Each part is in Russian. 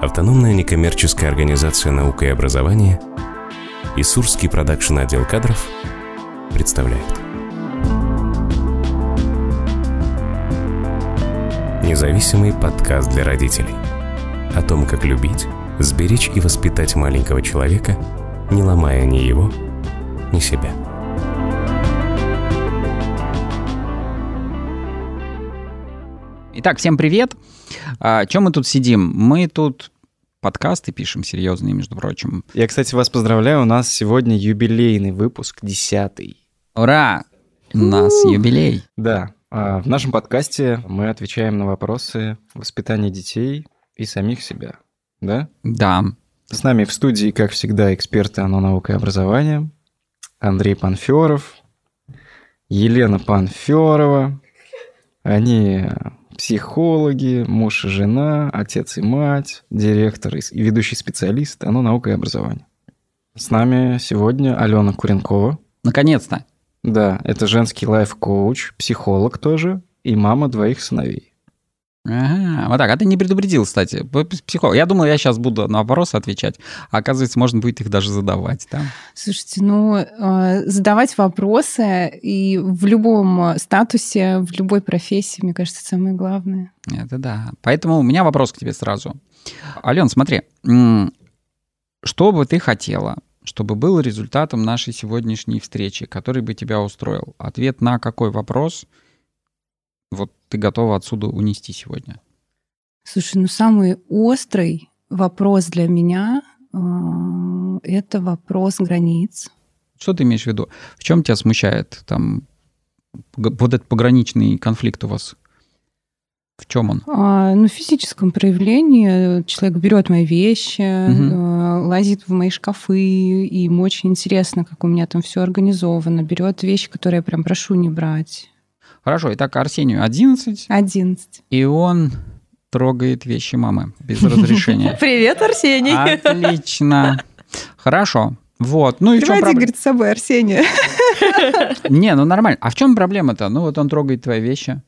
Автономная некоммерческая организация «Наука и образование» и Сурский продакшн отдел кадров представляют. Независимый подкаст для родителей. О том, как любить, сберечь и воспитать маленького человека, не ломая ни его, ни себя. Итак, всем привет. А, чем мы тут сидим? Мы тут подкасты пишем серьезные, между прочим. Я, кстати, вас поздравляю, у нас сегодня юбилейный выпуск, десятый. Ура! У нас юбилей. Да, а в нашем подкасте мы отвечаем на вопросы воспитания детей и самих себя, да? Да. С нами в студии, как всегда, эксперты ОНО «Наука и образование», Андрей Панферов, Елена Панферова. Они психологи, муж и жена, отец и мать, директор и ведущий специалист ОНО «Наука и образование». С нами сегодня Алена Куренкова. Наконец-то. Да, это женский лайф-коуч, психолог тоже и мама двоих сыновей. Ага, вот так. А ты не предупредил, кстати. Психолог. Я думал, я сейчас буду на вопросы отвечать. А оказывается, можно будет их даже задавать, да? Слушайте, ну, э, задавать вопросы и в любом статусе, в любой профессии, мне кажется, самое главное. Это да. Поэтому у меня вопрос к тебе сразу. Ален, смотри, что бы ты хотела, чтобы был результатом нашей сегодняшней встречи, который бы тебя устроил? Ответ на какой вопрос – вот ты готова отсюда унести сегодня? Слушай, ну самый острый вопрос для меня э, это вопрос границ. Что ты имеешь в виду? В чем тебя смущает там вот этот пограничный конфликт у вас? В чем он? А, ну, в физическом проявлении человек берет мои вещи, угу. лазит в мои шкафы, и ему очень интересно, как у меня там все организовано. Берет вещи, которые я прям прошу не брать. Хорошо, итак, Арсению 11. 11. И он трогает вещи мамы без разрешения. Привет, Арсений. Отлично. Хорошо. Вот. Ну и Приводи, проб... говорит, с собой Арсения. Не, ну нормально. А в чем проблема-то? Ну вот он трогает твои вещи.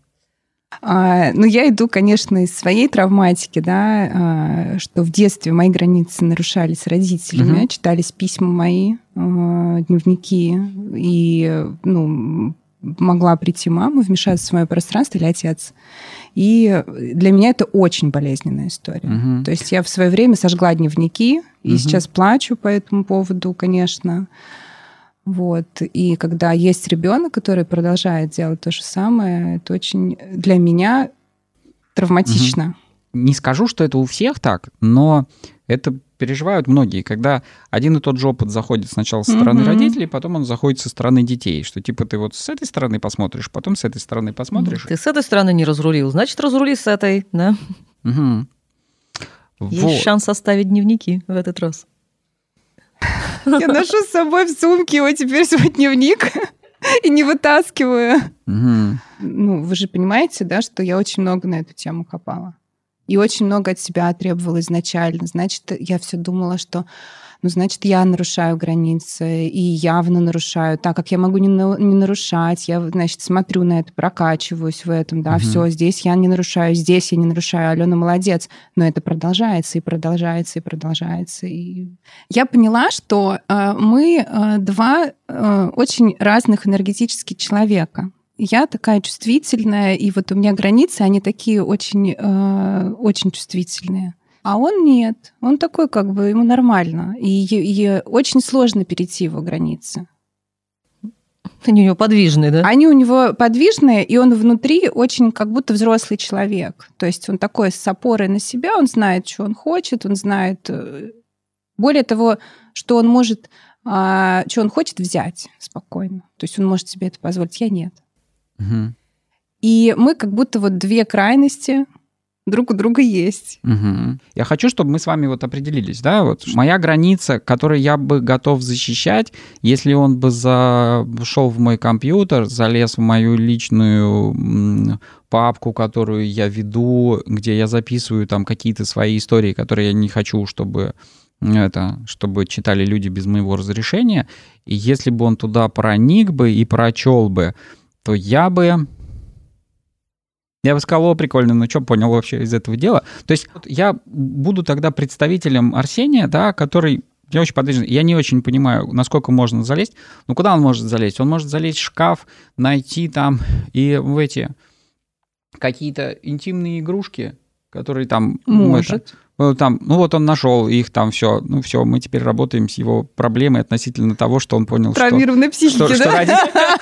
А, ну, я иду, конечно, из своей травматики, да, а, что в детстве мои границы нарушались родителями, угу. читались письма мои, а, дневники, и, ну, могла прийти мама, вмешаться в мое пространство или отец. И для меня это очень болезненная история. Угу. То есть я в свое время сожгла дневники, и угу. сейчас плачу по этому поводу, конечно. Вот. И когда есть ребенок, который продолжает делать то же самое, это очень для меня травматично. Угу. Не скажу, что это у всех так, но это переживают многие, когда один и тот же опыт заходит сначала со стороны mm-hmm. родителей, потом он заходит со стороны детей, что типа ты вот с этой стороны посмотришь, потом с этой стороны посмотришь. Ты с этой стороны не разрулил, значит, разрули с этой, да? Угу. Есть вот. шанс оставить дневники в этот раз. Я ношу с собой в сумке его теперь свой дневник и не вытаскиваю. Ну, вы же понимаете, да, что я очень много на эту тему копала и очень много от себя требовал изначально. Значит, я все думала, что ну, значит, я нарушаю границы и явно нарушаю, так как я могу не, на, не нарушать, я, значит, смотрю на это, прокачиваюсь в этом, да, угу. все, здесь я не нарушаю, здесь я не нарушаю, Алена молодец, но это продолжается и продолжается и продолжается. И я поняла, что э, мы э, два э, очень разных энергетических человека я такая чувствительная, и вот у меня границы, они такие очень, э, очень чувствительные. А он нет. Он такой, как бы, ему нормально. И, и очень сложно перейти его границы. Они у него подвижные, да? Они у него подвижные, и он внутри очень как будто взрослый человек. То есть он такой с опорой на себя, он знает, что он хочет, он знает... Э, более того, что он может, а, что он хочет взять спокойно. То есть он может себе это позволить, я нет. Угу. И мы как будто вот две крайности друг у друга есть. Угу. Я хочу, чтобы мы с вами вот определились, да, вот моя граница, которую я бы готов защищать, если он бы зашел в мой компьютер, залез в мою личную папку, которую я веду, где я записываю там какие-то свои истории, которые я не хочу, чтобы это, чтобы читали люди без моего разрешения. И если бы он туда проник бы и прочел бы, то я бы Я бы сказал, о, прикольно, ну что понял вообще из этого дела? То есть я буду тогда представителем Арсения, да, который я очень подвижен. Я не очень понимаю, насколько можно залезть. Ну, куда он может залезть? Он может залезть в шкаф, найти там и в эти какие-то интимные игрушки, которые там... Может. Это, ну, там, ну вот он нашел их там все, ну все, мы теперь работаем с его проблемой относительно того, что он понял, Травмированной что, психики, что, да? что, роди,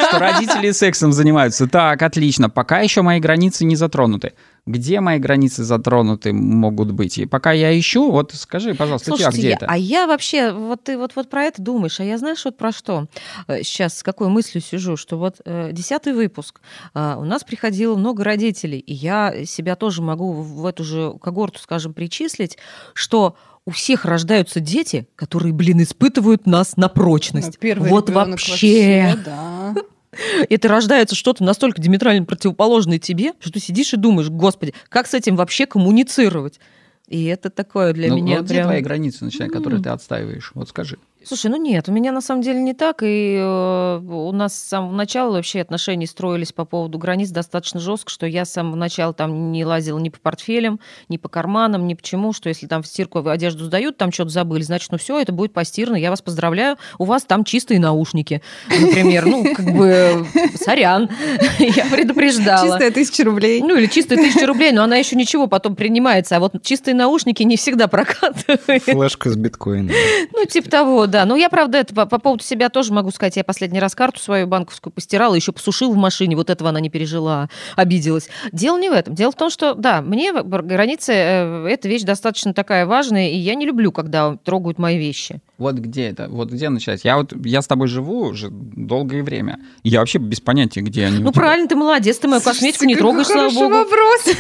что родители сексом занимаются. Так, отлично, пока еще мои границы не затронуты где мои границы затронуты могут быть. И пока я ищу, вот скажи, пожалуйста, Слушайте, тебя где я, это? А я вообще, вот ты вот, вот про это думаешь, а я знаешь вот про что? Э, сейчас с какой мыслью сижу, что вот э, десятый выпуск, э, у нас приходило много родителей, и я себя тоже могу в эту же когорту, скажем, причислить, что у всех рождаются дети, которые, блин, испытывают нас на прочность. Ну, первый вот вообще. вообще да. это рождается что-то настолько диаметрально противоположное тебе, что ты сидишь и думаешь, господи, как с этим вообще коммуницировать? И это такое для ну, меня вот прям... где твои границы, начиная, которые ты отстаиваешь? Вот скажи. Слушай, ну нет, у меня на самом деле не так, и э, у нас с самого начала вообще отношения строились по поводу границ достаточно жестко, что я с самого начала там не лазила ни по портфелям, ни по карманам, ни почему, что если там в стирку одежду сдают, там что-то забыли, значит, ну все, это будет постирано, я вас поздравляю, у вас там чистые наушники, например, ну как бы сорян, я предупреждала. Чистая тысяча рублей. Ну или чистая тысяча рублей, но она еще ничего потом принимается, а вот чистые наушники не всегда прокатывают. Флешка с биткоином. Ну типа того, да. Ну, я, правда, это по, по поводу себя тоже могу сказать. Я последний раз карту свою банковскую постирала, еще посушил в машине. Вот этого она не пережила, обиделась. Дело не в этом. Дело в том, что, да, мне границы э, – это вещь достаточно такая важная, и я не люблю, когда трогают мои вещи. Вот где это? Вот где начать? Я вот я с тобой живу уже долгое время. И я вообще без понятия, где они. Ну, правильно, ты молодец, ты мою косметику не трогаешь, слава богу. вопрос.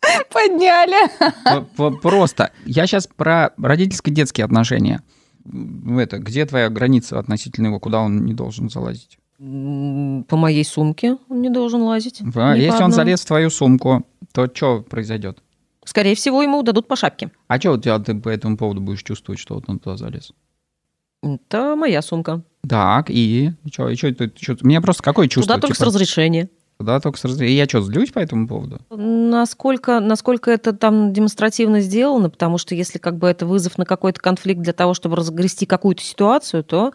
Подняли. Просто. Я сейчас про родительско-детские отношения это, где твоя граница относительно его, куда он не должен залазить? По моей сумке он не должен лазить. А, если он залез в твою сумку, то что произойдет? Скорее всего, ему дадут по шапке. А что у тебя ты по этому поводу будешь чувствовать, что вот он туда залез? Это моя сумка. Так, и что? И что, что, Мне просто какое чувство? Туда только типа... с разрешения. Да, только с И я что, злюсь по этому поводу? Насколько, насколько это там демонстративно сделано, потому что если как бы это вызов на какой-то конфликт для того, чтобы разгрести какую-то ситуацию, то,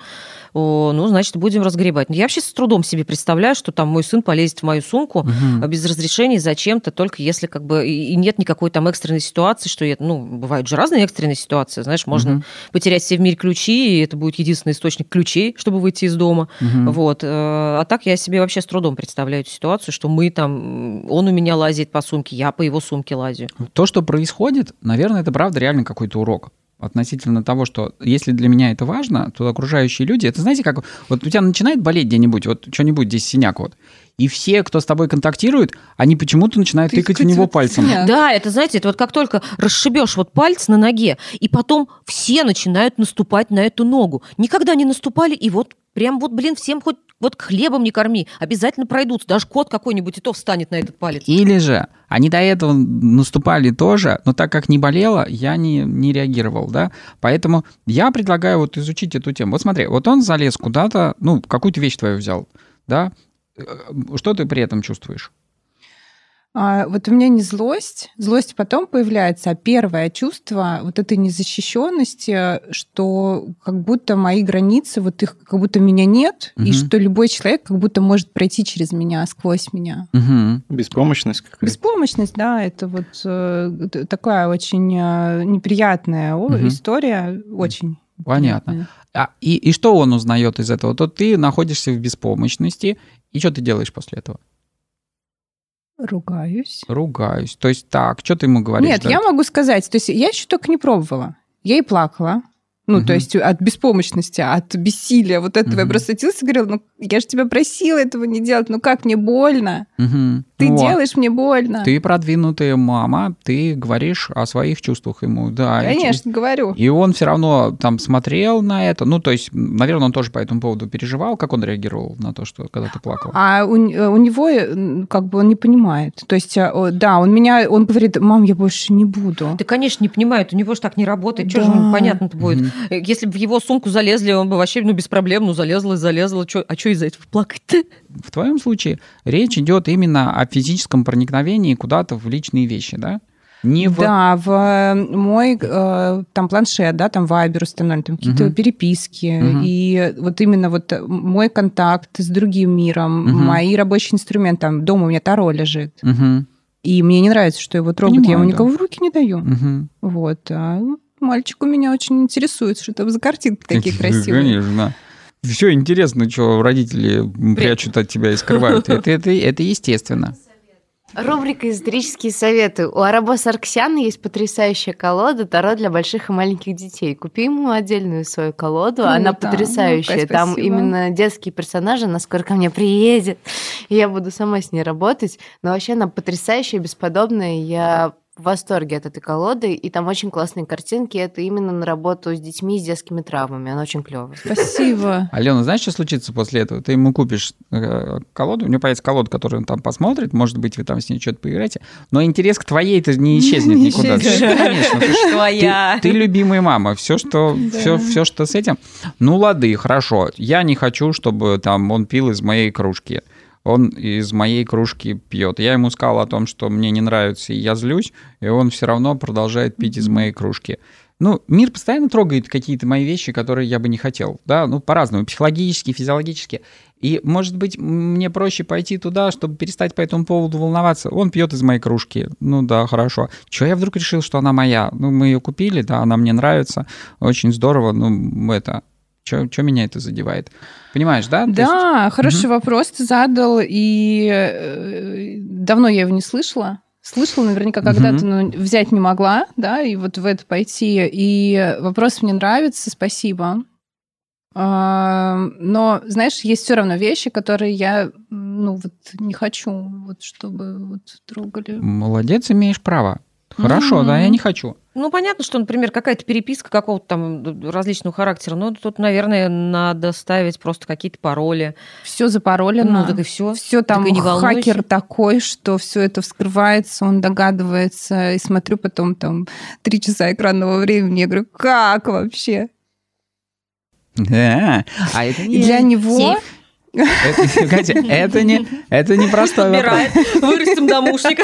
о, ну, значит, будем разгребать. Я вообще с трудом себе представляю, что там мой сын полезет в мою сумку угу. без разрешения зачем-то, только если как бы и нет никакой там экстренной ситуации, что я, ну, бывают же разные экстренные ситуации, знаешь, можно угу. потерять все в мире ключи, и это будет единственный источник ключей, чтобы выйти из дома. Угу. Вот. Э, а так я себе вообще с трудом представляю эту ситуацию ситуацию, что мы там, он у меня лазит по сумке, я по его сумке лазю. То, что происходит, наверное, это правда реально какой-то урок относительно того, что если для меня это важно, то окружающие люди, это знаете как, вот у тебя начинает болеть где-нибудь, вот что-нибудь здесь синяк вот, и все, кто с тобой контактирует, они почему-то начинают Ты тыкать в него пальцем. Да, это, знаете, это вот как только расшибешь вот палец на ноге, и потом все начинают наступать на эту ногу. Никогда не наступали, и вот прям вот, блин, всем хоть вот хлебом не корми, обязательно пройдутся. Даже кот какой-нибудь и то встанет на этот палец. Или же они до этого наступали тоже, но так как не болело, я не, не реагировал, да. Поэтому я предлагаю вот изучить эту тему. Вот смотри, вот он залез куда-то, ну, какую-то вещь твою взял, да. Э, что ты при этом чувствуешь? А, вот у меня не злость, злость потом появляется, а первое чувство вот этой незащищенности, что как будто мои границы, вот их как будто меня нет, угу. и что любой человек как будто может пройти через меня, сквозь меня. Угу. Беспомощность какая-то. Беспомощность, да, это вот э, такая очень э, неприятная угу. история, очень. Понятно. А, и, и что он узнает из этого? То ты находишься в беспомощности, и что ты делаешь после этого? Ругаюсь. Ругаюсь. То есть так, что ты ему говоришь? Нет, я могу сказать, то есть я еще только не пробовала. Я и плакала. Ну, угу. то есть от беспомощности, от бессилия вот этого. Угу. Я просто садилась и говорила, ну, я же тебя просила этого не делать, ну как, мне больно. Угу. Ты вот. делаешь мне больно. Ты продвинутая мама, ты говоришь о своих чувствах ему, да. Конечно, и, говорю. И он все равно там смотрел на это, ну, то есть, наверное, он тоже по этому поводу переживал, как он реагировал на то, что когда ты плакала. А у, у него, как бы, он не понимает. То есть, э, да, он меня, он говорит, мам, я больше не буду. Ты, конечно, не понимает, у него же так не работает, да. что же понятно-то будет. Угу. Если бы в его сумку залезли, он бы вообще, ну, без проблем, ну, залезла и залезла, чё, а что из-за этого плакать-то? В твоем случае речь идет именно о о физическом проникновении куда-то в личные вещи, да? Не в... Да, в э, мой э, там планшет, да, там вайбер установлен, там какие-то угу. переписки. Угу. И вот именно вот мой контакт с другим миром, угу. мои рабочие инструменты, там дома у меня Таро лежит. Угу. И мне не нравится, что его трогают, Понимаю, я ему да. никого в руки не даю. Угу. Вот. А мальчик у меня очень интересуется, что там за картинки такие красивые. Конечно. Все интересно, что родители прячут от тебя и скрывают. Это, это, это естественно. Рубрика «Эзотерические советы». У Арабо Сарксяна есть потрясающая колода Таро для больших и маленьких детей. Купи ему отдельную свою колоду, Круто. она потрясающая. Ну, Там именно детские персонажи, она скоро ко мне приедет, и я буду сама с ней работать. Но вообще она потрясающая, бесподобная. Я в восторге от этой колоды, и там очень классные картинки. Это именно на работу с детьми с детскими травмами. Она очень клевая. Спасибо. Алена, знаешь, что случится после этого? Ты ему купишь э, колоду, у него появится колода, которую он там посмотрит, может быть, вы там с ней что-то поиграете, но интерес к твоей это не исчезнет никуда. Конечно, твоя. Ты любимая мама. Все, что, все, все, что с этим. Ну, лады, хорошо. Я не хочу, чтобы там он пил из моей кружки он из моей кружки пьет. Я ему сказал о том, что мне не нравится, и я злюсь, и он все равно продолжает пить из моей кружки. Ну, мир постоянно трогает какие-то мои вещи, которые я бы не хотел, да, ну, по-разному, психологически, физиологически. И, может быть, мне проще пойти туда, чтобы перестать по этому поводу волноваться. Он пьет из моей кружки. Ну да, хорошо. Чего я вдруг решил, что она моя? Ну, мы ее купили, да, она мне нравится. Очень здорово. Ну, это... Что меня это задевает? Понимаешь, да? Да, есть... хороший угу. вопрос ты задал, и э, давно я его не слышала. Слышала наверняка когда-то, но взять не могла, да, и вот в это пойти. И вопрос мне нравится, спасибо. А, но, знаешь, есть все равно вещи, которые я, ну, вот не хочу, вот чтобы вот трогали. Молодец, имеешь право. Хорошо, mm-hmm. да, я не хочу. Ну, понятно, что, например, какая-то переписка какого-то там различного характера. Ну, тут, наверное, надо ставить просто какие-то пароли. Все запаролено. Ну, так и все. Все там не хакер такой, что все это вскрывается, он догадывается. И смотрю потом там три часа экранного времени. Я говорю, как вообще? Да. А это не для него это, Катя, это не, это не простой вопрос. Вырастим домушника.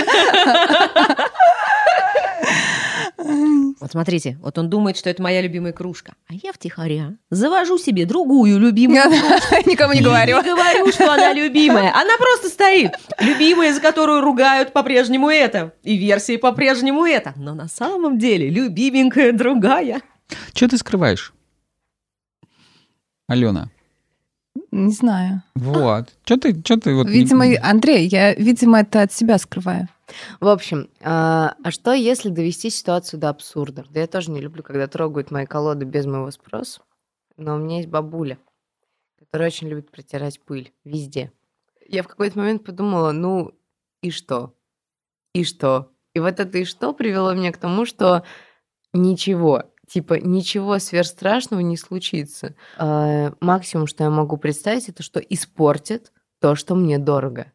Вот смотрите, вот он думает, что это моя любимая кружка. А я втихаря завожу себе другую любимую кружку. Никому не говорю. Не говорю, что она любимая. Она просто стоит. Любимая, за которую ругают по-прежнему это. И версии по-прежнему это. Но на самом деле любименькая другая. Что ты скрываешь? Алена. Не знаю. Вот. Что ты, что ты вот... Видимо, Андрей, я, видимо, это от себя скрываю. В общем, а, а что если довести ситуацию до абсурда? Да я тоже не люблю, когда трогают мои колоды без моего спроса. Но у меня есть бабуля, которая очень любит протирать пыль везде. Я в какой-то момент подумала, ну и что? И что? И вот это и что привело меня к тому, что ничего, типа ничего сверхстрашного не случится. Э, максимум, что я могу представить, это что испортит то, что мне дорого.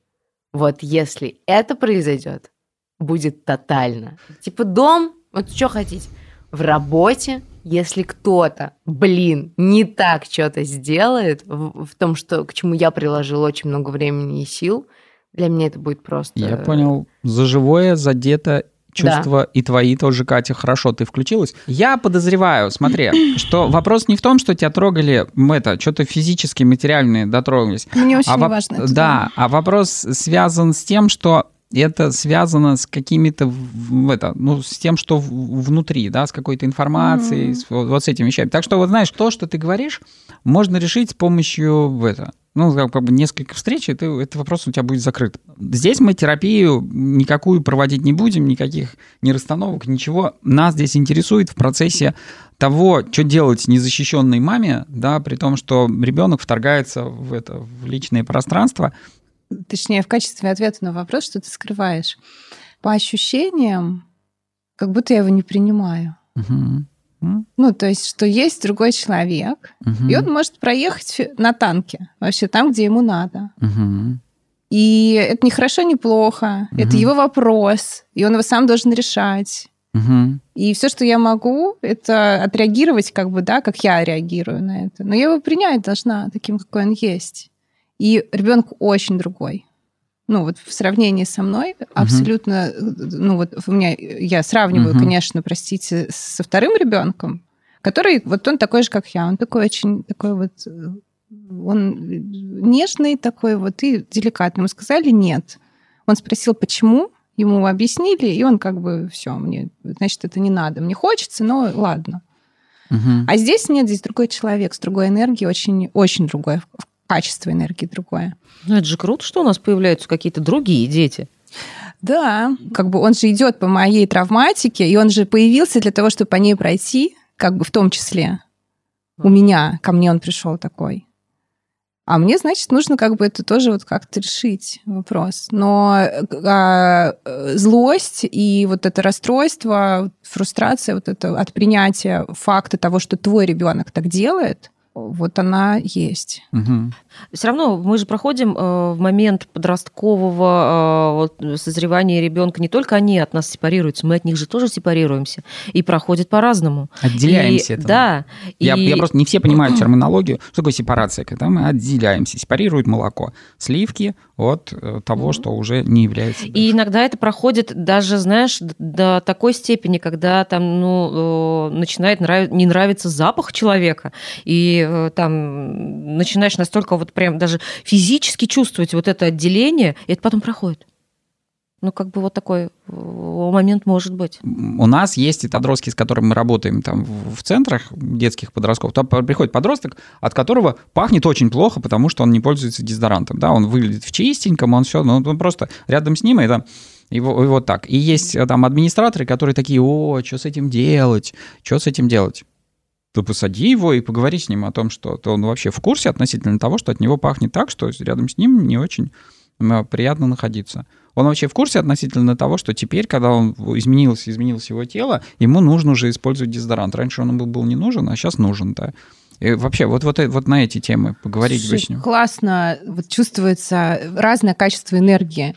Вот если это произойдет, будет тотально. Типа дом, вот что хотите, в работе, если кто-то, блин, не так что-то сделает в, в том, что к чему я приложил очень много времени и сил, для меня это будет просто... Я понял. За живое задето чувства да. и твои тоже, Катя, хорошо, ты включилась. Я подозреваю, смотри, что вопрос не в том, что тебя трогали, это, что-то физически, материальные дотронулись. Мне очень а важно. Это, да, а вопрос связан с тем, что это связано с какими-то, это, ну, с тем, что внутри, да, с какой-то информацией, mm-hmm. с, вот, вот с этими вещами. Так что, вот знаешь, то, что ты говоришь, можно решить с помощью это, ну, как бы несколько встреч, это, это вопрос у тебя будет закрыт. Здесь мы терапию никакую проводить не будем, никаких ни расстановок, ничего. Нас здесь интересует в процессе того, что делать незащищенной маме, да, при том, что ребенок вторгается в это в личное пространство. Точнее, в качестве ответа на вопрос, что ты скрываешь. По ощущениям, как будто я его не принимаю. Угу. Ну, то есть, что есть другой человек, угу. и он может проехать на танке вообще там, где ему надо. Угу. И это не хорошо, не плохо. Угу. Это его вопрос, и он его сам должен решать. Угу. И все, что я могу, это отреагировать, как бы, да, как я реагирую на это. Но я его принять должна таким, какой он есть. И ребенок очень другой. ну вот в сравнении со мной абсолютно, ну вот у меня, я сравниваю, угу. конечно, простите, со вторым ребенком, который вот он такой же, как я, он такой очень такой вот, он нежный такой вот и деликатный. Мы сказали нет. Он спросил, почему, ему объяснили, и он как бы все, мне, значит, это не надо, мне хочется, но ладно. Угу. А здесь нет, здесь другой человек с другой энергией, очень, очень другое качество энергии другое. Ну, это же круто, что у нас появляются какие-то другие дети. Да, как бы он же идет по моей травматике, и он же появился для того, чтобы по ней пройти, как бы в том числе. У меня, ко мне он пришел такой. А мне, значит, нужно как бы это тоже вот как-то решить вопрос. Но а, злость и вот это расстройство, фрустрация вот это от принятия факта того, что твой ребенок так делает, вот она есть. Угу. Все равно мы же проходим э, в момент подросткового э, вот, созревания ребенка. Не только они от нас сепарируются, мы от них же тоже сепарируемся. И проходит по-разному. Отделяемся. И, да. Я, и... я просто не все понимают терминологию. Что такое сепарация? Когда мы отделяемся. Сепарируют молоко. Сливки от э, того, что уже не является. И иногда это проходит даже, знаешь, до такой степени, когда там ну, начинает нрав... не нравиться запах человека. И Э, там начинаешь настолько вот прям даже физически чувствовать вот это отделение, и это потом проходит. Ну, как бы вот такой э, момент может быть. У нас есть и подростки, с которыми мы работаем там в центрах детских подростков. Там приходит подросток, от которого пахнет очень плохо, потому что он не пользуется дезодорантом. Да, он выглядит в чистеньком, он все, ну, он просто рядом с ним, и там и, вот так. И есть э, там администраторы, которые такие, о, что с этим делать, что с этим делать? То посади его и поговори с ним о том, что то он вообще в курсе относительно того, что от него пахнет так, что рядом с ним не очень приятно находиться. Он вообще в курсе относительно того, что теперь, когда он изменился, изменилось его тело, ему нужно уже использовать дезодорант. Раньше он был, не нужен, а сейчас нужен, да. И вообще, вот, вот, вот на эти темы поговорить Слушай, бы с ним. Классно, вот чувствуется разное качество энергии.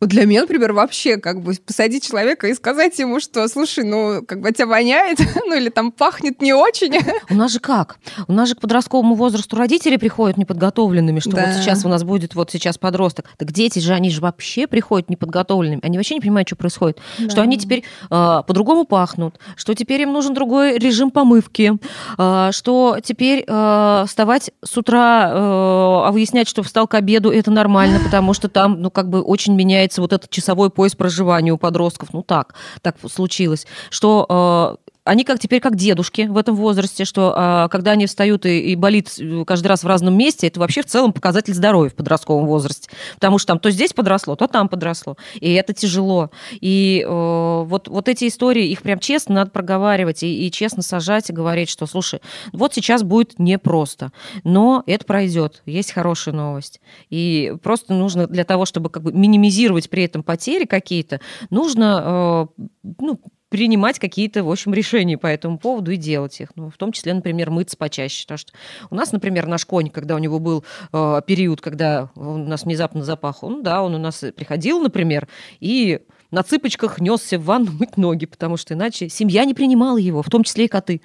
Вот для меня, например, вообще как бы посадить человека и сказать ему, что, слушай, ну, как бы тебя воняет, ну, или там пахнет не очень. У нас же как? У нас же к подростковому возрасту родители приходят неподготовленными, что да. вот сейчас у нас будет вот сейчас подросток. Так дети же, они же вообще приходят неподготовленными. Они вообще не понимают, что происходит. Да. Что они теперь э, по-другому пахнут, что теперь им нужен другой режим помывки, э, что теперь э, вставать с утра, э, а выяснять, что встал к обеду, это нормально, потому что там, ну, как бы очень меняется меняется вот этот часовой пояс проживания у подростков. Ну так, так случилось. Что э, они как теперь как дедушки в этом возрасте, что а, когда они встают и, и болит э, каждый раз в разном месте, это вообще в целом показатель здоровья в подростковом возрасте. Потому что там то здесь подросло, то там подросло. И это тяжело. И э, вот, вот эти истории, их прям честно надо проговаривать и, и честно сажать и говорить, что, слушай, вот сейчас будет непросто, но это пройдет, есть хорошая новость. И просто нужно для того, чтобы как бы минимизировать при этом потери какие-то, нужно э, ну, принимать какие-то, в общем, решения по этому поводу и делать их. Ну, в том числе, например, мыться почаще. Потому что у нас, например, наш конь, когда у него был э, период, когда у нас внезапно запах, он, да, он у нас приходил, например, и на цыпочках несся в ванну мыть ноги, потому что иначе семья не принимала его, в том числе и коты.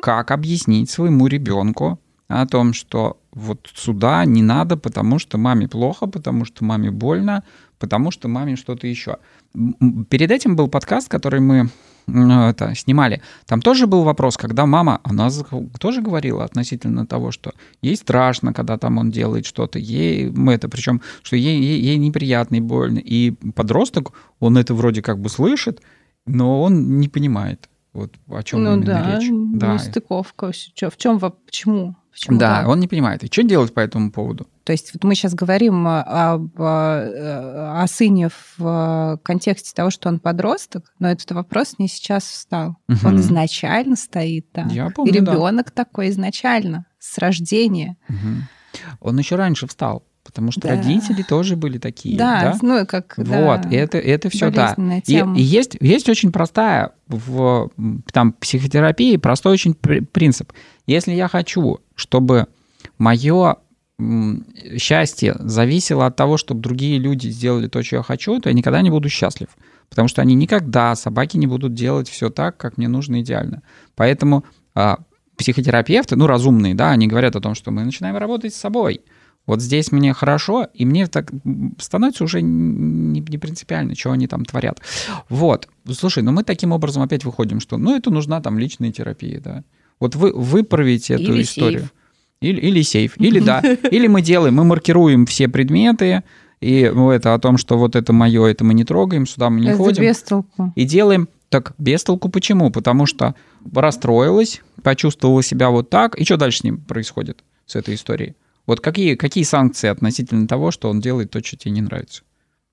Как объяснить своему ребенку о том, что вот сюда не надо, потому что маме плохо, потому что маме больно, потому что маме что-то еще. Перед этим был подкаст, который мы это, снимали. Там тоже был вопрос, когда мама, она тоже говорила относительно того, что ей страшно, когда там он делает что-то, ей мы это, причем, что ей, ей, ей неприятно и больно. И подросток, он это вроде как бы слышит, но он не понимает, вот о чем ну, да, речь. Да, стыковка. В чем, почему? Почему да, он не понимает. И что делать по этому поводу? То есть вот мы сейчас говорим э, об, э, о сыне в контексте того, что он подросток, но этот вопрос не сейчас встал. Угу. Он изначально стоит там. Я помню, И ребенок да. такой изначально, с рождения. Угу. Он еще раньше встал. Потому что да. родители тоже были такие. Да, да? ну как. Вот, да, это, это все да. И, и есть, есть очень простая в там, психотерапии простой очень принцип. Если я хочу, чтобы мое счастье зависело от того, чтобы другие люди сделали то, что я хочу, то я никогда не буду счастлив. Потому что они никогда, собаки, не будут делать все так, как мне нужно идеально. Поэтому а, психотерапевты, ну, разумные, да, они говорят о том, что мы начинаем работать с собой. Вот здесь мне хорошо, и мне так становится уже не, не принципиально, что они там творят. Вот. Слушай, ну мы таким образом опять выходим, что ну это нужна там личная терапия, да. Вот вы выправите эту Или историю. сейф. Или, или сейф. Или да. Или мы делаем, мы маркируем все предметы, и ну, это о том, что вот это мое, это мы не трогаем, сюда мы не Это ходим. без толку. И делаем так без толку. Почему? Потому что расстроилась, почувствовала себя вот так. И что дальше с ним происходит, с этой историей? Вот какие, какие санкции относительно того, что он делает то, что тебе не нравится?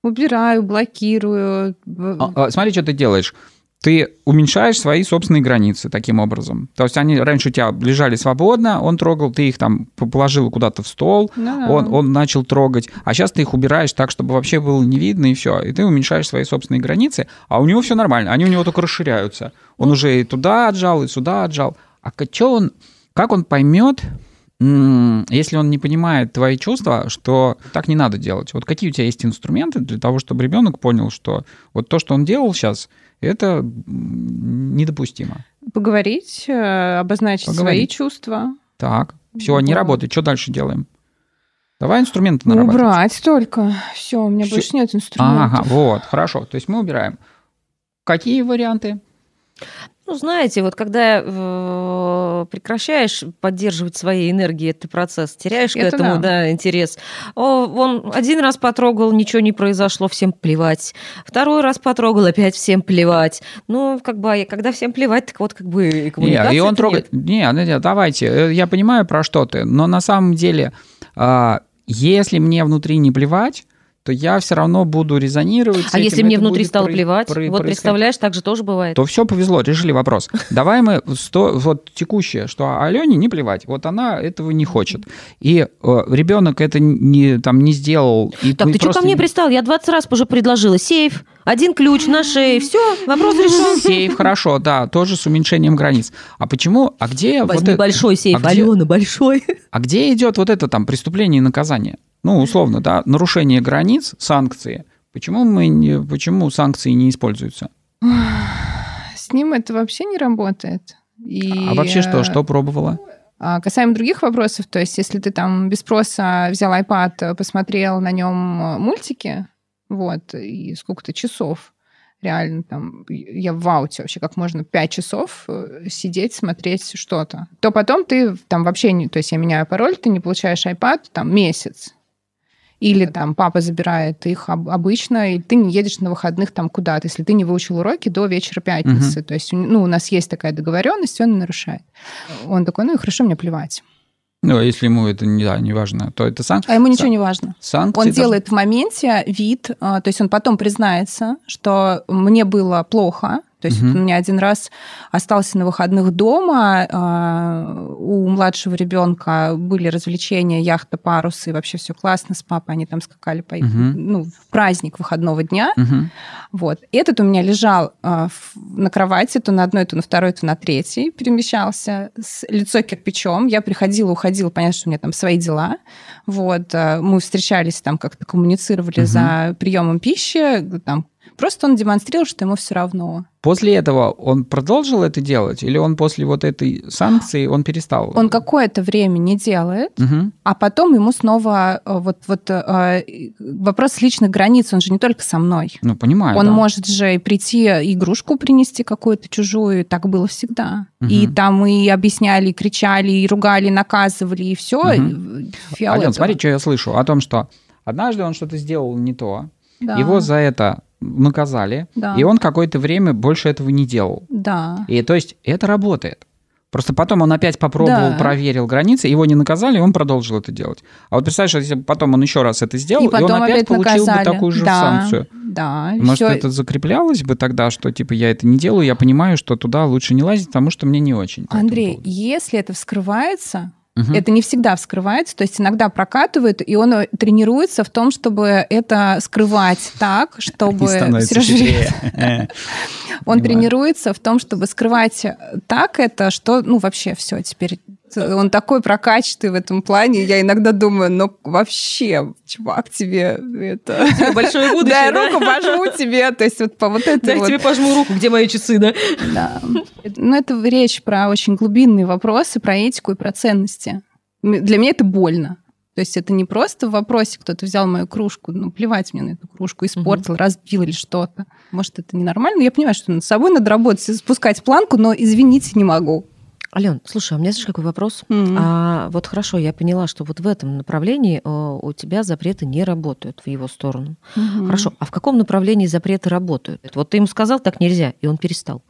Убираю, блокирую. А, а, смотри, что ты делаешь. Ты уменьшаешь свои собственные границы таким образом. То есть они раньше у тебя лежали свободно, он трогал, ты их там положил куда-то в стол, Ну да. он, он начал трогать, а сейчас ты их убираешь так, чтобы вообще было не видно, и все. И ты уменьшаешь свои собственные границы, а у него все нормально, они у него только расширяются. Он уже и туда отжал, и сюда отжал. А что он, как он поймет, если он не понимает твои чувства, что так не надо делать? Вот какие у тебя есть инструменты для того, чтобы ребенок понял, что вот то, что он делал сейчас, это недопустимо. Поговорить, э, обозначить свои Поговорить. чувства. Так, все, не работает. Что дальше делаем? Давай инструменты Ну, нарабатывать. убрать только. Все, у меня Всё. больше нет инструментов. Ага, вот, хорошо. То есть мы убираем. Какие варианты? Ну, знаете, вот когда э, прекращаешь поддерживать своей энергией этот процесс, теряешь к Это этому да. да. интерес. О, он один раз потрогал, ничего не произошло, всем плевать. Второй раз потрогал, опять всем плевать. Ну, как бы, а когда всем плевать, так вот как бы и Не, коммуникации и он трогает. Не, ну, не, давайте. э, Я понимаю, про что ты, но на самом деле, а, если мне внутри не плевать, то я все равно буду резонировать. А этим, если мне внутри стало про- плевать? про- вот представляешь, так же тоже бывает. то все повезло, решили вопрос. Давай мы сто, вот текущее, что Алене не плевать, вот она этого не хочет. И э, ребенок это не, там, не сделал. И Так, ты что ко мне не- пристал? Я 20 раз уже предложила. Сейф, один ключ на шее, все, вопрос решен. Сейф, хорошо, да, тоже с уменьшением границ. А почему, а где вот Возьми это- большой сейф, а где- Алена, большой. А где идет вот это там преступление и наказание? Ну, условно, да, нарушение границ, санкции. Почему мы не, почему санкции не используются? С ним это вообще не работает. И, а вообще что, э, что пробовала? А касаемо других вопросов, то есть если ты там без спроса взял iPad, э, посмотрел на нем мультики, вот, и сколько-то часов, реально там, я в ауте вообще, как можно 5 часов э, сидеть, смотреть что-то, то потом ты там вообще не, то есть я меняю пароль, ты не получаешь iPad там месяц. Или там папа забирает их об- обычно, и ты не едешь на выходных там куда-то, если ты не выучил уроки до вечера пятницы. То есть, у- ну, у нас есть такая договоренность, он нарушает. Он такой, ну и хорошо, мне плевать. Ну, а если ему это не, да, не важно, то это сан... А ему ничего не важно. санкции. Он должны- делает в моменте вид, а, то есть он потом признается, что мне было плохо. То есть Мгм. вот у меня один раз остался на выходных дома, а, у младшего ребенка были развлечения, яхта, парусы, вообще все классно с папой, они там скакали по Мгм. ну, в праздник выходного дня. Мгм. Вот. Этот у меня лежал а, на кровати, то на одной, то на второй, то на третьей перемещался, с лицо кирпичом. Я приходила, уходила, понятно, что у меня там свои дела. Вот. а, Мы встречались там, как-то коммуницировали Мгм. за приемом пищи. Там. Просто он демонстрировал, что ему все равно. После этого он продолжил это делать, или он после вот этой санкции он перестал? Он какое-то время не делает, Мгм. а потом ему снова а, вот, вот а, вопрос личных границ, он же не только со мной. Ну, понимаю, Он да. может же и прийти игрушку принести какую-то чужую, так было всегда. Мгм. И там и объясняли, и кричали, и ругали, и наказывали, и все. Мгм. Ален, смотри, что я слышу о том, что однажды он что-то сделал не то, его за это наказали, Да. и он какое-то время больше этого не делал. Да. И то есть это работает. Просто потом он опять попробовал, Да. проверил границы, его не наказали, и он продолжил это делать. А вот представляешь, если потом он еще раз это сделал, и и, он опять, получил наказали. бы такую же да. санкцию. Да. Может, всё. это закреплялось бы тогда, что типа я это не делаю, я понимаю, что туда лучше не лазить, потому что мне не очень. по Андрей, если это вскрывается, Мгм. это не всегда вскрывается, то есть иногда прокатывает, и он тренируется в том, чтобы это скрывать так, чтобы... Э, Он тренируется в том, чтобы скрывать так это, что, ну, вообще все теперь. Он такой прокачанный в этом плане. Я иногда думаю, ну, вообще, чувак, тебе это... Большое будущее, да? руку пожму тебе. То есть вот по вот это Дай вот. тебе пожму руку, где мои часы, да? Да. Ну, это речь про очень глубинные вопросы, про этику и про ценности. Для меня это больно. То То есть это не просто в вопросе, кто-то взял мою кружку, ну, плевать мне на эту кружку, испортил, угу. разбил или что-то. Может, это ненормально? Я понимаю, что над собой надо работать, спускать планку, но извините, не могу. Ален, слушай, а у меня, знаешь, какой вопрос? Mm-hmm. А, вот хорошо, я поняла, что вот в этом направлении о, э, у тебя запреты не работают в его сторону. Mm-hmm. Хорошо, а в каком направлении запреты работают? Вот ты ему сказал, так нельзя, и он перестал.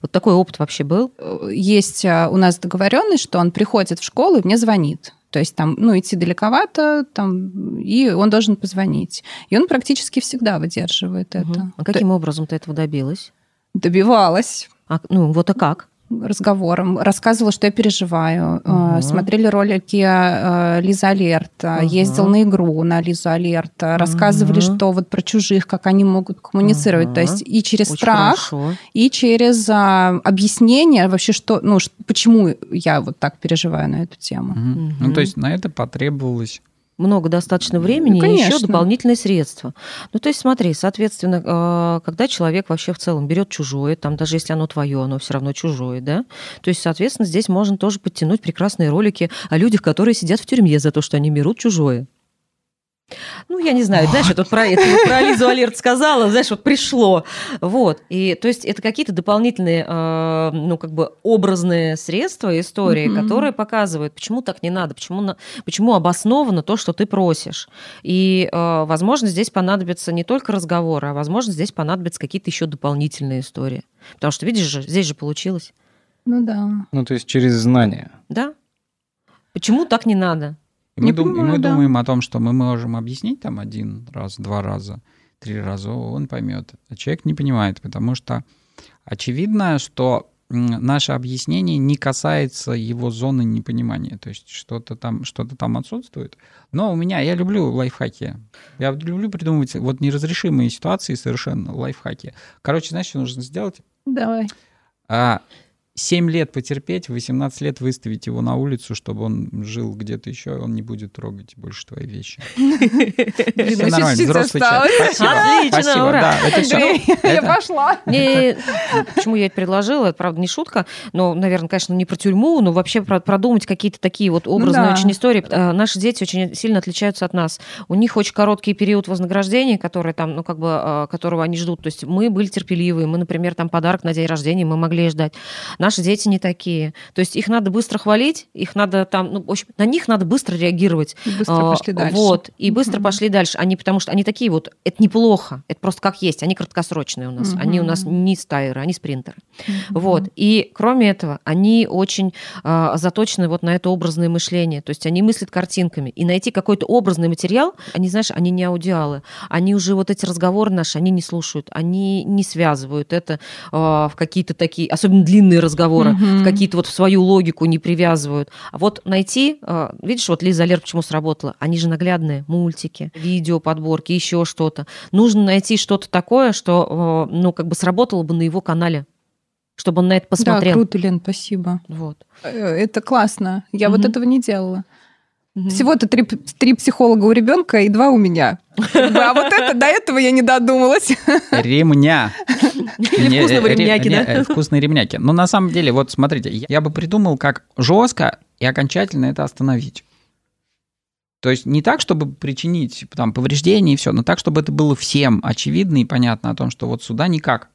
Вот такой опыт вообще был? Э, есть а, у нас договоренность, что он приходит в школу и мне звонит. То есть там, ну, идти далековато, там, и он должен позвонить. И он практически всегда выдерживает угу. это. А каким образом ты этого добилась? Добивалась. А, ну, вот а как? Разговором, рассказывала, что я переживаю. Угу. Смотрели ролики э, Лиза Алерт, угу. ездил на игру на Лизу Алерт, угу. рассказывали, что вот про чужих, как они могут коммуницировать. Угу. То есть и через Очень страх, хорошо. и через а, объяснение вообще, что, ну, почему я вот так переживаю на эту тему. Угу. Ну, то есть на это потребовалось много достаточно времени ну, и еще дополнительные средства. Ну, то есть смотри, соответственно, а, когда человек вообще в целом берет чужое, там даже если оно твое, оно все равно чужое, да, то есть, соответственно, здесь можно тоже подтянуть прекрасные ролики о людях, которые сидят в тюрьме за то, что они берут чужое. Ну, я не знаю, знаешь, я тут про, это, про Лизу Алерт сказала, знаешь, вот пришло. Вот. И, то есть, это какие-то дополнительные, э, ну, как бы образные средства истории, mm-hmm. которые показывают, почему так не надо, почему, на, почему обосновано то, что ты просишь. И, э, возможно, здесь понадобится не только разговоры, а, возможно, здесь понадобятся какие-то еще дополнительные истории. Потому что, видишь же, здесь же получилось. Ну да. Ну, то есть, через знания. Да. Почему так не надо? И мы, дум, понимаю, и мы да. думаем о том, что мы можем объяснить там один раз, два раза, три раза, он поймет. А человек не понимает, потому что очевидно, что наше объяснение не касается его зоны непонимания. То есть что-то там, что-то там отсутствует. Но у меня, я люблю лайфхаки. Я люблю придумывать вот неразрешимые ситуации совершенно, лайфхаки. Короче, знаешь, что нужно сделать? Давай. А, 7 лет потерпеть, 18 лет выставить его на улицу, чтобы он жил где-то еще, он не будет трогать больше твои вещи. Все нормально, взрослый человек. Спасибо. Я пошла. Почему я это предложила, это, правда, не шутка, но, наверное, конечно, не про тюрьму, но вообще продумать какие-то такие вот образные очень истории. Э, наши дети очень сильно отличаются от нас. У них очень короткий период вознаграждения, который там, ну, как бы, э, которого они ждут. То есть мы были терпеливые, мы, например, там подарок на день рождения мы могли ждать. Наши дети не такие. То есть их надо быстро хвалить, их надо там, ну, в общем, на них надо быстро реагировать. И быстро а, пошли дальше. Вот, и быстро mm-hmm. пошли дальше. Они, потому что они такие вот, это неплохо, это просто как есть, они краткосрочные у нас. Mm-hmm. Они у нас не стайеры, они спринтеры. Mm-hmm. Вот, и кроме этого, они очень а, заточены вот на это образное мышление. То есть они мыслят картинками. И найти какой-то образный материал, они, знаешь, они не аудиалы. Они уже вот эти разговоры наши, они не слушают, они не связывают это а, в какие-то такие, особенно длинные разговоры, разговора, угу. в какие-то вот в свою логику не привязывают. А вот найти, а, видишь, вот Лиза Алер почему сработала? Они же наглядные, мультики, видео, подборки, еще что-то. Нужно найти что-то такое, что, а, ну, как бы сработало бы на его канале чтобы он на это посмотрел. Да, круто, Лен, спасибо. Вот. Э, это классно. Я угу. вот этого не делала. Всего-то три, три психолога у ребенка и два у меня. А вот это до этого я не додумалась. Ремня. Или вкусного ремняки, да? Э, вкусные ремняки. Но на самом деле, вот смотрите, я бы придумал, как жестко и окончательно это остановить. То есть не так, чтобы причинить там повреждения и все, но так, чтобы это было всем очевидно и понятно о том, что вот сюда никак.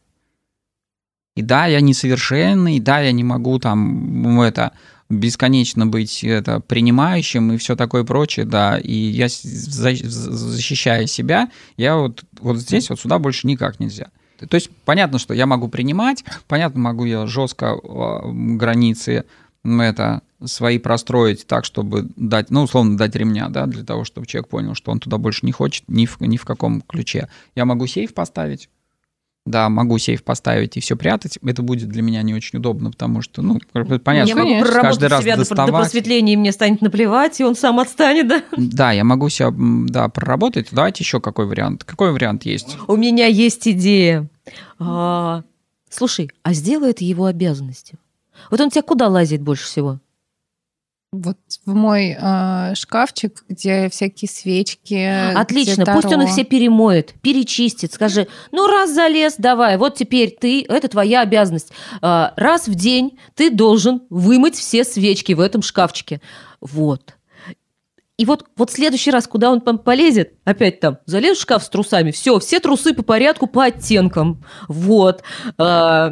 И да, я несовершенный, и да, я не могу там это бесконечно быть это, принимающим и все такое прочее, да, и я, защищая себя, я вот, вот здесь вот сюда больше никак нельзя. То есть понятно, что я могу принимать, понятно, могу я жестко а, границы это свои простроить так, чтобы дать, ну, условно, дать ремня, да, для того, чтобы человек понял, что он туда больше не хочет ни в, ни в каком ключе. Я могу сейф поставить, да, могу сейф поставить и все прятать, это будет для меня не очень удобно, потому что, ну, понятно, я могу каждый раз себя доставать. до просветления, и мне станет наплевать, и он сам отстанет, да? Да, я могу себя, да, проработать. Давайте еще какой вариант? Какой вариант есть? У меня есть идея. А, слушай, а сделай это его обязанностью. Вот он тебя куда лазит больше всего? Вот в мой э, шкафчик, где всякие свечки. Отлично, пусть он их все перемоет, перечистит, скажи, ну раз залез, давай, вот теперь ты, это твоя обязанность. Э, раз в день ты должен вымыть все свечки в этом шкафчике. Вот. И вот, вот в следующий раз, куда он полезет, опять там, залез в шкаф с трусами, все, все трусы по порядку, по оттенкам. Вот. Э,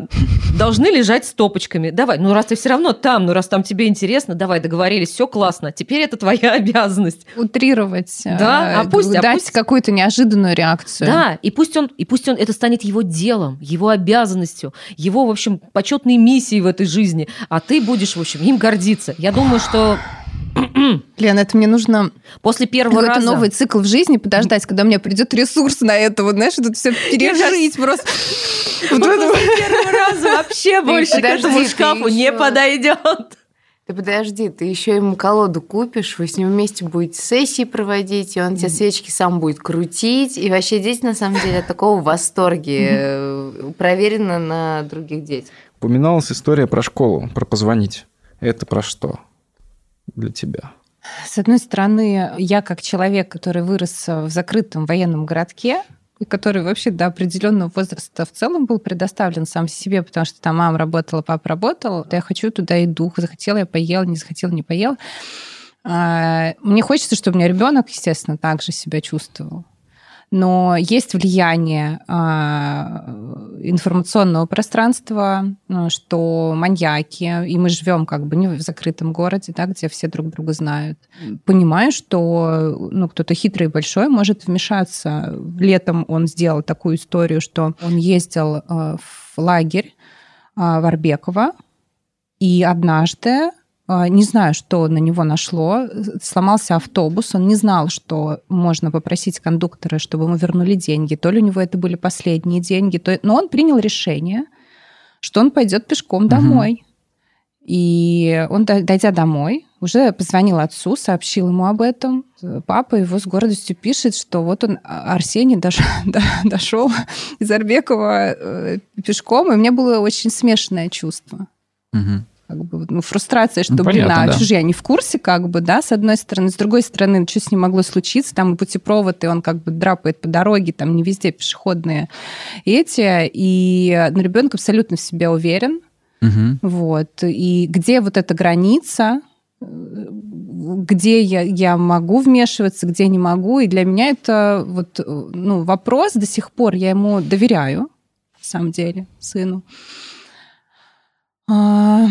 должны лежать стопочками. Давай, ну раз ты все равно там, ну раз там тебе интересно, давай, договорились, все классно. Теперь это твоя обязанность. Утрировать. Да, а пусть... Дать а пусть... какую-то неожиданную реакцию. Да, и пусть, он, и пусть он, это станет его делом, его обязанностью, его, в общем, почетной миссией в этой жизни. А ты будешь, в общем, им гордиться. Я думаю, что Лен, это мне нужно после первого раза новый цикл в жизни подождать, когда у меня придет ресурс на это, вот знаешь, тут все пережить просто. Вот первого раза вообще больше к этому шкафу не подойдет. Ты подожди, ты еще ему колоду купишь, вы с ним вместе будете сессии проводить, и он тебе свечки сам будет крутить. И вообще дети, на самом деле, от такого в восторге. Э, проверено на других детях. Упоминалась история про школу, про позвонить. Это про что? Для тебя? С одной стороны, я как человек, который вырос в закрытом военном городке, и который вообще до определенного возраста в целом был предоставлен сам себе, потому что там мама работала, папа работал, да я хочу туда иду, захотела я поел, не захотела не поел. А, мне хочется, чтобы у меня ребенок, естественно, также себя чувствовал но есть влияние а, информационного пространства, ну, что маньяки, и мы живем как бы не в закрытом городе, да, где все друг друга знают. Понимаю, что ну, кто-то хитрый и большой может вмешаться. Летом он сделал такую историю, что он ездил а, в лагерь а, в Арбеково, и однажды не знаю, что на него нашло. Сломался автобус, он не знал, что можно попросить кондуктора, чтобы ему вернули деньги. То ли у него это были последние деньги, то... но он принял решение, что он пойдет пешком домой. Угу. И он, дойдя домой, уже позвонил отцу, сообщил ему об этом. Папа его с гордостью пишет, что вот он, а, Арсений, дошел, дошел из Арбекова э, пешком, и у меня было очень смешанное чувство. Угу как бы, ну, фрустрация, что, ну, блин, а да. чужие, я не в курсе, как бы, да, с одной стороны. С другой стороны, что с ним могло случиться? Там и путепровод, и он как бы драпает по дороге, там не везде пешеходные эти. И ну, ребенок абсолютно в себе уверен. Угу. Вот. И где вот эта граница, где я, я могу вмешиваться, где не могу. И для меня это вот, ну, вопрос до сих пор, я ему доверяю, на самом деле, сыну. А,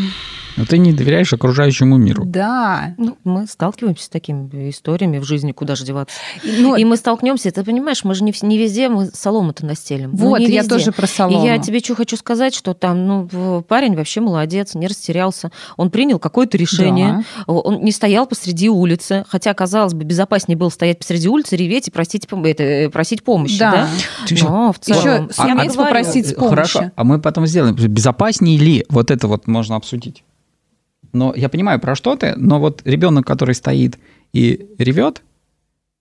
но ты не доверяешь окружающему миру. Да. Ну, мы сталкиваемся с такими историями в жизни, куда же деваться. Но... И мы столкнемся, ты понимаешь, мы же не, не везде мы солому-то настелим. Ну, вот, ну, я тоже про солому. И я тебе что хочу сказать, что там, ну, парень вообще молодец, не растерялся. Он принял какое-то решение, да. он не стоял посреди улицы, хотя, казалось бы, безопаснее было стоять посреди улицы, реветь и просить, это, э, просить помощи, да? да? Но в целом... Еще а, а, попросить помощи. Хорошо, а мы потом сделаем. Безопаснее ли? Вот это вот можно обсудить. Но я понимаю, про что ты, но вот ребенок, который стоит и ревет,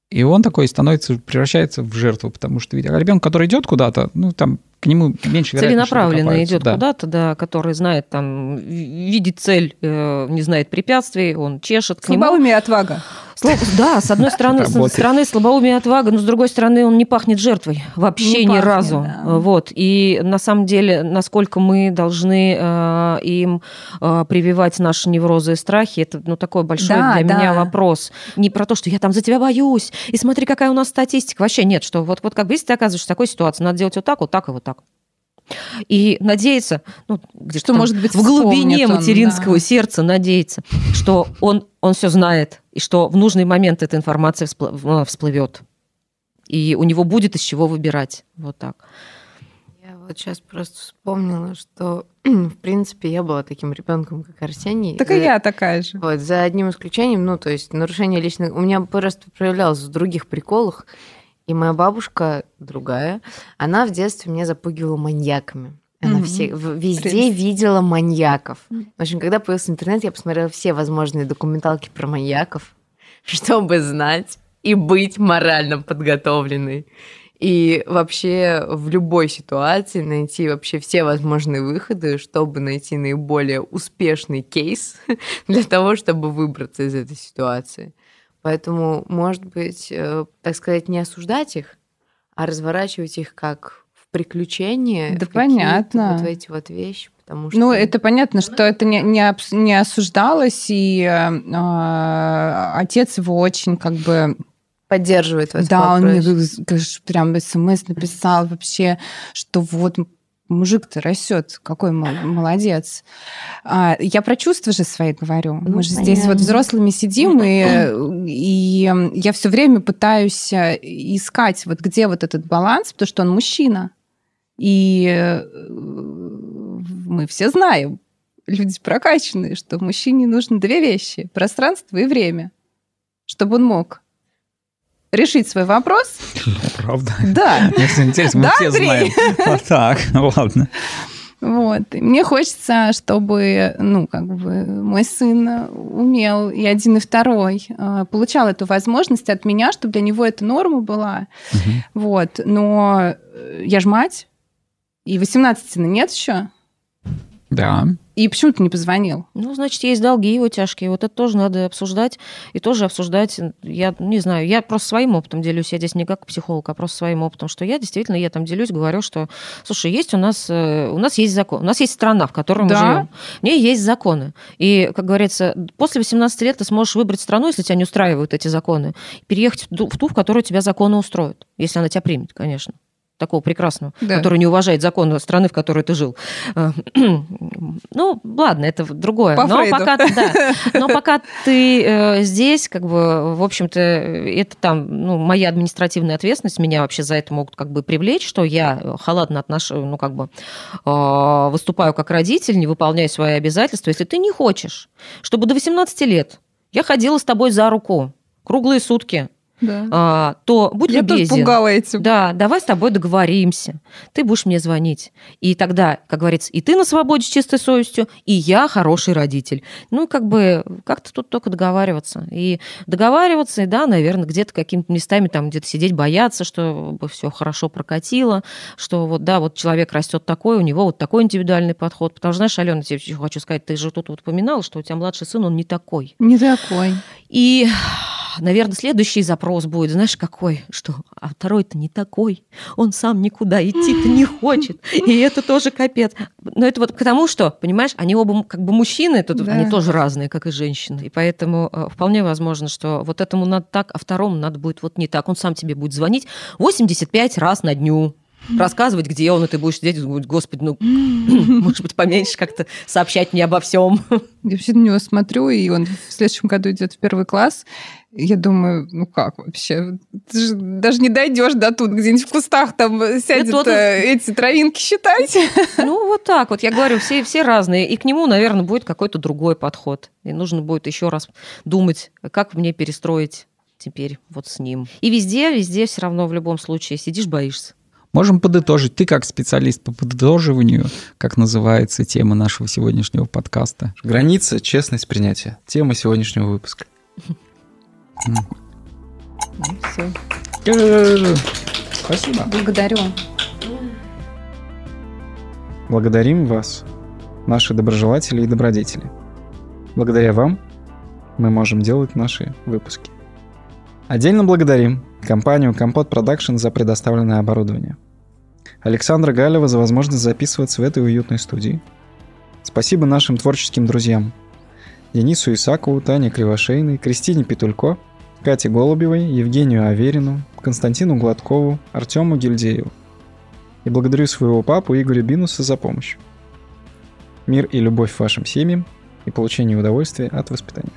и он такой становится, превращается в жертву, потому что а ребенок, который идет куда-то, ну там к нему меньше Целенаправленно идет да. куда-то, да, который знает там, видит цель, э, не знает препятствий, он чешет к Слабоумие нему. отвага. Слаб... Да, с одной стороны, с стороны слабоумие отвага, но с другой стороны он не пахнет жертвой вообще не ни пахнет, разу. Да. Вот. И на самом деле, насколько мы должны э, им э, прививать наши неврозы и страхи, это ну, такой большой да, для да. меня вопрос. Не про то, что я там за тебя боюсь, и смотри, какая у нас статистика. Вообще нет, что вот, вот как бы если ты оказываешься в такой ситуации, надо делать вот так, вот так и вот так. И надеяться, ну, где что может быть в глубине он, материнского да. сердца надеяться, что он, он все знает, и что в нужный момент эта информация всплывет. И у него будет из чего выбирать. Вот так. Я вот сейчас просто вспомнила, что, в принципе, я была таким ребенком, как Арсений. Так и я такая же. Вот, за одним исключением, ну, то есть нарушение личных... У меня просто проявлялось в других приколах. И моя бабушка, другая, она в детстве меня запугивала маньяками. Она mm-hmm. все, везде Принц. видела маньяков. В общем, когда появился интернет, я посмотрела все возможные документалки про маньяков, чтобы знать и быть морально подготовленной. И вообще в любой ситуации найти вообще все возможные выходы, чтобы найти наиболее успешный кейс для того, чтобы выбраться из этой ситуации. Поэтому, может быть, э, так сказать, не осуждать их, а разворачивать их как в приключения. Да, в понятно. Вот в эти вот вещи. Потому ну, что... Ну, это понятно, что это не, не, не осуждалось, и э, отец его очень как бы поддерживает вас. Да, он мне прям смс написал вообще, что вот мужик-то растет, какой молодец. А, я про чувства же свои говорю. Ну, Мы же понятно. здесь вот взрослыми сидим, и, и я все время пытаюсь э, искать, вот где вот этот баланс, потому что он мужчина. И э, мы все знаем, люди прокачанные, что мужчине нужны две вещи – пространство и время, чтобы он мог решить свой вопрос. Правда? Да. Если интересно, мы да, все знаем. Вот так, ладно. Вот. И мне хочется, чтобы, ну, как бы мой сын умел и один, и второй э, получал эту возможность от меня, чтобы для него это норма была. Угу. Вот. Но я ж мать, и 18 нет еще. Да. И почему ты не позвонил? Ну, значит, есть долги его тяжкие. Вот это тоже надо обсуждать. И тоже обсуждать, я не знаю, я просто своим опытом делюсь. Я здесь не как психолог, а просто своим опытом, что я действительно, я там делюсь, говорю, что, слушай, есть у нас, э, у нас есть закон, у нас есть страна, в которой мы да? живем. В ней есть законы. И, как говорится, после 18 лет ты сможешь выбрать страну, если тебя не устраивают эти законы, переехать в ту, в которую тебя законы устроят, если она тебя примет, конечно такого прекрасного, да. который не уважает законы страны, в которой ты жил. Э, ну, ладно, это другое. По но пока, да, но пока ты э, здесь, как бы, в общем-то, это там, ну, моя административная ответственность, меня вообще за это могут как бы привлечь, что я халатно отношу, ну, как бы, э, выступаю как родитель, не выполняю свои обязательства. Если ты не хочешь, чтобы до 18 лет я ходила с тобой за руку круглые сутки, да. а, то будь Я любезен. Я пугала этим. Да, давай с тобой договоримся. Ты будешь мне звонить. И тогда, как говорится, и ты на свободе с чистой совестью, и я хороший родитель. Ну, как бы, как-то тут только договариваться. И договариваться, и да, наверное, где-то какими-то местами там где-то сидеть, бояться, чтобы все хорошо прокатило, что вот, да, вот человек растет такой, у него вот такой индивидуальный подход. Потому что, знаешь, Алена, тебе хочу сказать, ты же тут вот упоминала, что у тебя младший сын, он не такой. Не такой. И наверное, следующий запрос будет, знаешь, какой? Что, а второй-то не такой, он сам никуда идти-то не хочет, и это тоже капец. Но это вот к тому, что, понимаешь, они оба как бы мужчины, тут да. они тоже разные, как и женщины, и поэтому э, вполне возможно, что вот этому надо так, а второму надо будет вот не так. Он сам тебе будет звонить 85 раз на дню, рассказывать, где он, и ты будешь сидеть и господи, ну, может быть, поменьше как-то сообщать мне обо всем. Я вообще на него смотрю, и он в следующем году идет в первый класс. Я думаю, ну как вообще? Ты же даже не дойдешь до тут, где-нибудь в кустах там сядет тот... Э, эти травинки считать. Ну, вот так вот. Я говорю, все, все разные. И к нему, наверное, будет какой-то другой подход. И нужно будет еще раз думать, как мне перестроить теперь вот с ним. И везде, везде все равно в любом случае сидишь, боишься. Можем подытожить. Ты как специалист по подытоживанию, как называется тема нашего сегодняшнего подкаста? Граница, честность принятия. Тема сегодняшнего выпуска. Ну, все. Спасибо. Благодарю. Благодарим вас, наши доброжелатели и добродетели. Благодаря вам мы можем делать наши выпуски. Отдельно благодарим компанию Компот Production за предоставленное оборудование. Александра Галева за возможность записываться в этой уютной студии. Спасибо нашим творческим друзьям. Денису Исакову, Тане Кривошейной, Кристине Петулько, Кате Голубевой, Евгению Аверину, Константину Гладкову, Артему Гильдееву. И благодарю своего папу Игоря Бинуса за помощь. Мир и любовь вашим семьям и получение удовольствия от воспитания.